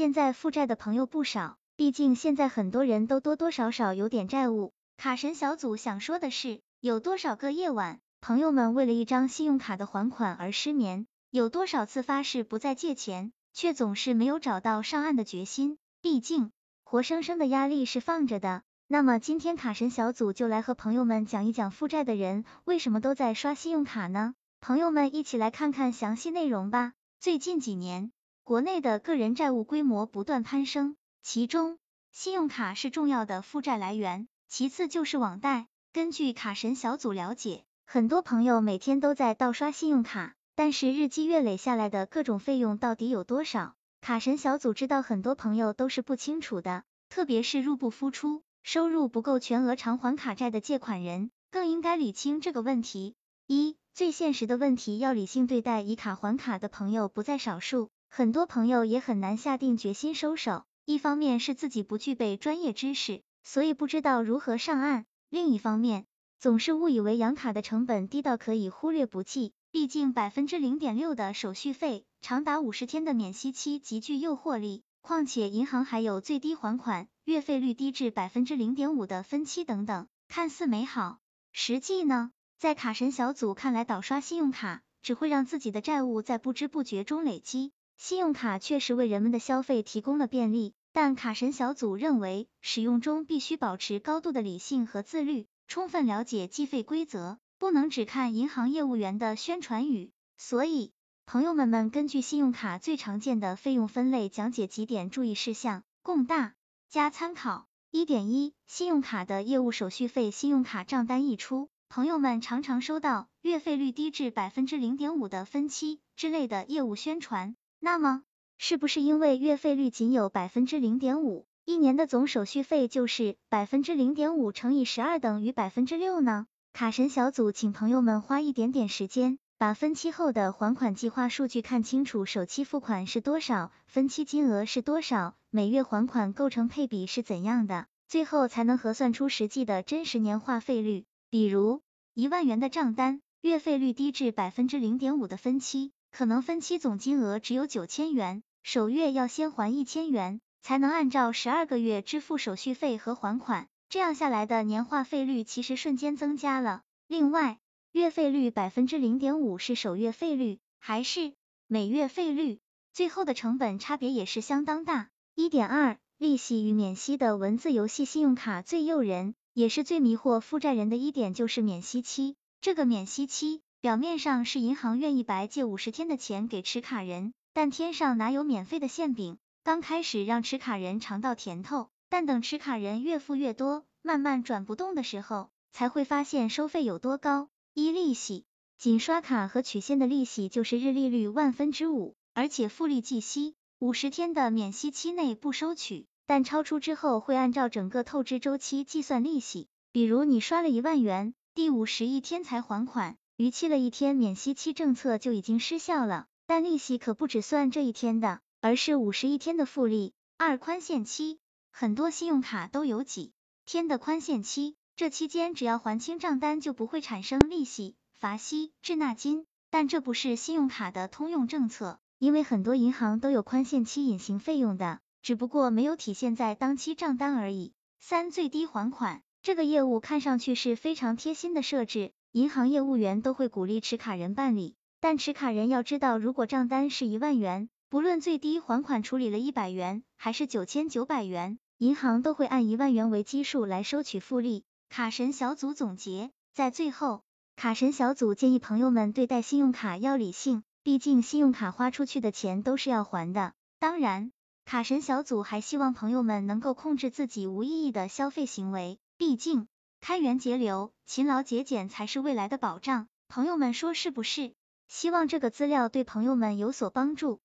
现在负债的朋友不少，毕竟现在很多人都多多少少有点债务。卡神小组想说的是，有多少个夜晚，朋友们为了一张信用卡的还款而失眠？有多少次发誓不再借钱，却总是没有找到上岸的决心？毕竟，活生生的压力是放着的。那么今天卡神小组就来和朋友们讲一讲负债的人为什么都在刷信用卡呢？朋友们一起来看看详细内容吧。最近几年，国内的个人债务规模不断攀升，其中信用卡是重要的负债来源。其次就是网贷。根据卡神小组了解，很多朋友每天都在盗刷信用卡，但是日积月累下来的各种费用到底有多少？卡神小组知道很多朋友都是不清楚的，特别是入不敷出、收入不够全额偿还卡债的借款人，更应该理清这个问题。一最现实的问题，要理性对待，以卡还卡的朋友不在少数，很多朋友也很难下定决心收手。一方面是自己不具备专业知识。所以不知道如何上岸。另一方面，总是误以为养卡的成本低到可以忽略不计，毕竟百分之零点六的手续费，长达五十天的免息期极具诱惑力。况且银行还有最低还款、月费率低至百分之零点五的分期等等，看似美好，实际呢，在卡神小组看来，倒刷信用卡只会让自己的债务在不知不觉中累积。信用卡确实为人们的消费提供了便利。但卡神小组认为，使用中必须保持高度的理性和自律，充分了解计费规则，不能只看银行业务员的宣传语。所以，朋友们们根据信用卡最常见的费用分类，讲解几点注意事项，供大家参考。一点一，信用卡的业务手续费，信用卡账单一出，朋友们常常收到月费率低至百分之零点五的分期之类的业务宣传，那么。是不是因为月费率仅有百分之零点五，一年的总手续费就是百分之零点五乘以十二等于百分之六呢？卡神小组请朋友们花一点点时间，把分期后的还款计划数据看清楚，首期付款是多少，分期金额是多少，每月还款构成配比是怎样的，最后才能核算出实际的真实年化费率。比如一万元的账单，月费率低至百分之零点五的分期，可能分期总金额只有九千元。首月要先还一千元，才能按照十二个月支付手续费和还款，这样下来的年化费率其实瞬间增加了。另外，月费率百分之零点五是首月费率还是每月费率，最后的成本差别也是相当大。一点二，利息与免息的文字游戏，信用卡最诱人，也是最迷惑负债人的一点就是免息期。这个免息期表面上是银行愿意白借五十天的钱给持卡人。但天上哪有免费的馅饼？刚开始让持卡人尝到甜头，但等持卡人越付越多，慢慢转不动的时候，才会发现收费有多高。一利息，仅刷卡和取现的利息就是日利率万分之五，而且复利计息，五十天的免息期内不收取，但超出之后会按照整个透支周期计算利息。比如你刷了一万元，第五十一天才还款，逾期了一天，免息期政策就已经失效了。但利息可不只算这一天的，而是五十一天的复利。二宽限期，很多信用卡都有几天的宽限期，这期间只要还清账单，就不会产生利息、罚息、滞纳金。但这不是信用卡的通用政策，因为很多银行都有宽限期隐形费用的，只不过没有体现在当期账单而已。三最低还款，这个业务看上去是非常贴心的设置，银行业务员都会鼓励持卡人办理。但持卡人要知道，如果账单是一万元，不论最低还款处理了一百元还是九千九百元，银行都会按一万元为基数来收取复利。卡神小组总结，在最后，卡神小组建议朋友们对待信用卡要理性，毕竟信用卡花出去的钱都是要还的。当然，卡神小组还希望朋友们能够控制自己无意义的消费行为，毕竟开源节流、勤劳节俭才是未来的保障。朋友们说是不是？希望这个资料对朋友们有所帮助。